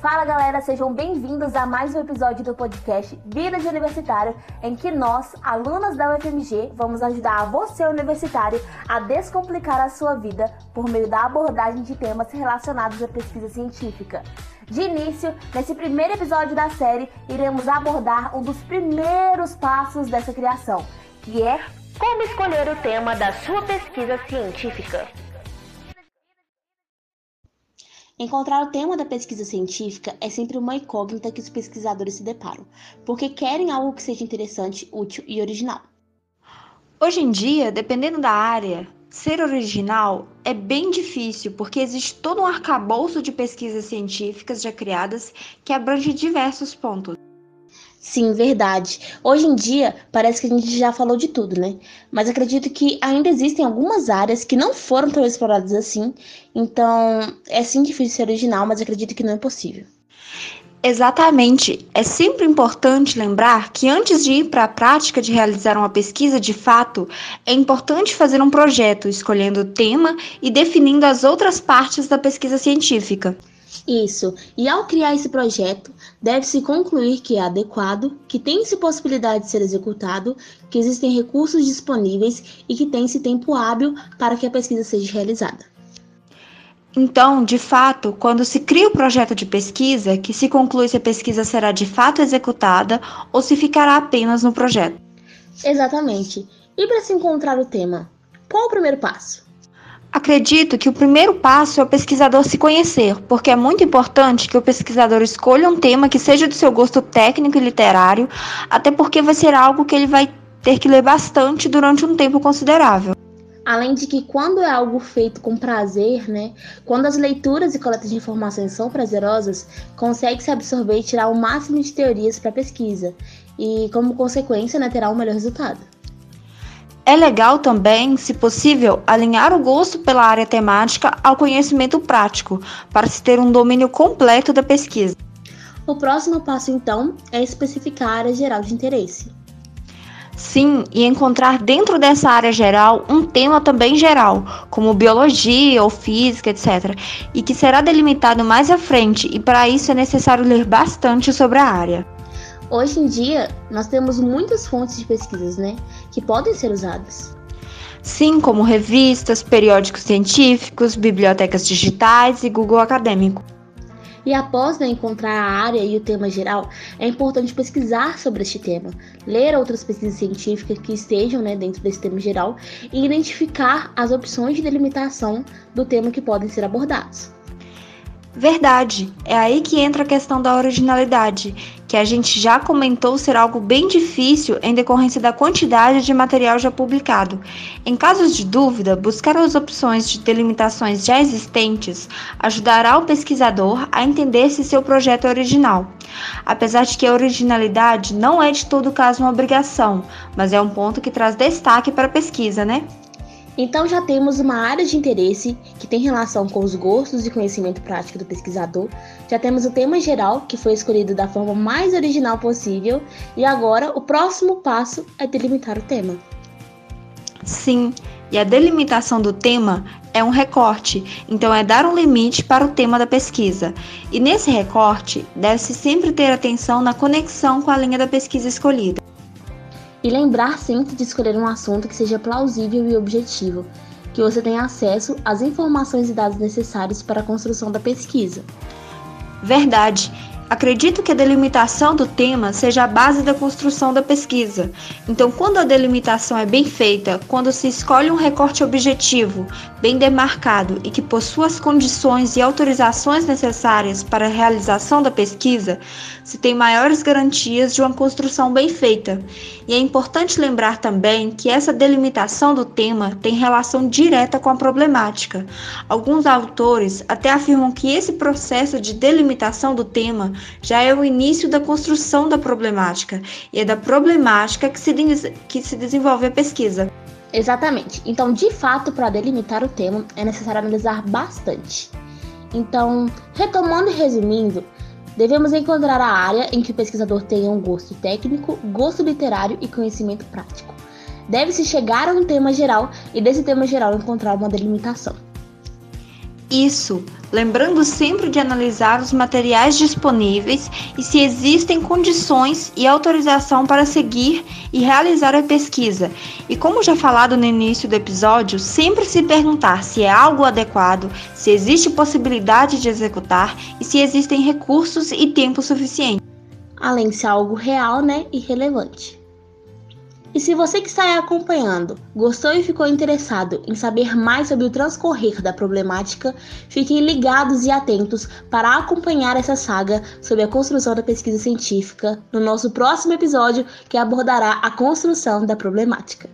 Fala galera, sejam bem-vindos a mais um episódio do podcast Vida de Universitário, em que nós, alunas da UFMG, vamos ajudar você, universitário, a descomplicar a sua vida por meio da abordagem de temas relacionados à pesquisa científica. De início, nesse primeiro episódio da série, iremos abordar um dos primeiros passos dessa criação, que é como escolher o tema da sua pesquisa científica. Encontrar o tema da pesquisa científica é sempre uma incógnita que os pesquisadores se deparam, porque querem algo que seja interessante, útil e original. Hoje em dia, dependendo da área, ser original é bem difícil, porque existe todo um arcabouço de pesquisas científicas já criadas que abrange diversos pontos. Sim, verdade. Hoje em dia, parece que a gente já falou de tudo, né? Mas acredito que ainda existem algumas áreas que não foram tão exploradas assim. Então, é sim difícil ser original, mas acredito que não é possível. Exatamente. É sempre importante lembrar que antes de ir para a prática de realizar uma pesquisa de fato, é importante fazer um projeto, escolhendo o tema e definindo as outras partes da pesquisa científica. Isso. E ao criar esse projeto, deve-se concluir que é adequado, que tem-se possibilidade de ser executado, que existem recursos disponíveis e que tem-se tempo hábil para que a pesquisa seja realizada. Então, de fato, quando se cria o projeto de pesquisa, que se conclui se a pesquisa será de fato executada ou se ficará apenas no projeto. Exatamente. E para se encontrar o tema, qual o primeiro passo? Acredito que o primeiro passo é o pesquisador se conhecer, porque é muito importante que o pesquisador escolha um tema que seja do seu gosto técnico e literário, até porque vai ser algo que ele vai ter que ler bastante durante um tempo considerável. Além de que quando é algo feito com prazer, né, quando as leituras e coletas de informações são prazerosas, consegue-se absorver e tirar o máximo de teorias para a pesquisa, e como consequência, né, terá um melhor resultado. É legal também, se possível, alinhar o gosto pela área temática ao conhecimento prático, para se ter um domínio completo da pesquisa. O próximo passo, então, é especificar a área geral de interesse. Sim, e encontrar dentro dessa área geral um tema também geral, como biologia ou física, etc., e que será delimitado mais à frente, e para isso é necessário ler bastante sobre a área. Hoje em dia, nós temos muitas fontes de pesquisas, né, que podem ser usadas. Sim, como revistas, periódicos científicos, bibliotecas digitais e Google Acadêmico. E após né, encontrar a área e o tema geral, é importante pesquisar sobre este tema, ler outras pesquisas científicas que estejam né, dentro desse tema geral e identificar as opções de delimitação do tema que podem ser abordados. Verdade, é aí que entra a questão da originalidade, que a gente já comentou ser algo bem difícil em decorrência da quantidade de material já publicado. Em casos de dúvida, buscar as opções de delimitações já existentes ajudará o pesquisador a entender se seu projeto é original. Apesar de que a originalidade não é de todo caso uma obrigação, mas é um ponto que traz destaque para a pesquisa, né? Então já temos uma área de interesse que tem relação com os gostos e conhecimento prático do pesquisador. Já temos o tema geral, que foi escolhido da forma mais original possível, e agora o próximo passo é delimitar o tema. Sim, e a delimitação do tema é um recorte, então é dar um limite para o tema da pesquisa. E nesse recorte, deve-se sempre ter atenção na conexão com a linha da pesquisa escolhida. E lembrar sempre de escolher um assunto que seja plausível e objetivo, que você tenha acesso às informações e dados necessários para a construção da pesquisa. Verdade. Acredito que a delimitação do tema seja a base da construção da pesquisa. Então, quando a delimitação é bem feita, quando se escolhe um recorte objetivo, bem demarcado e que possua as condições e autorizações necessárias para a realização da pesquisa, se tem maiores garantias de uma construção bem feita. E é importante lembrar também que essa delimitação do tema tem relação direta com a problemática. Alguns autores até afirmam que esse processo de delimitação do tema já é o início da construção da problemática, e é da problemática que se, que se desenvolve a pesquisa. Exatamente. Então, de fato, para delimitar o tema, é necessário analisar bastante. Então, retomando e resumindo, devemos encontrar a área em que o pesquisador tenha um gosto técnico, gosto literário e conhecimento prático. Deve-se chegar a um tema geral e desse tema geral encontrar uma delimitação. Isso, lembrando sempre de analisar os materiais disponíveis e se existem condições e autorização para seguir e realizar a pesquisa. E como já falado no início do episódio, sempre se perguntar se é algo adequado, se existe possibilidade de executar e se existem recursos e tempo suficiente. Além de ser algo real, né, e relevante. E se você que está acompanhando gostou e ficou interessado em saber mais sobre o transcorrer da problemática, fiquem ligados e atentos para acompanhar essa saga sobre a construção da pesquisa científica no nosso próximo episódio que abordará a construção da problemática.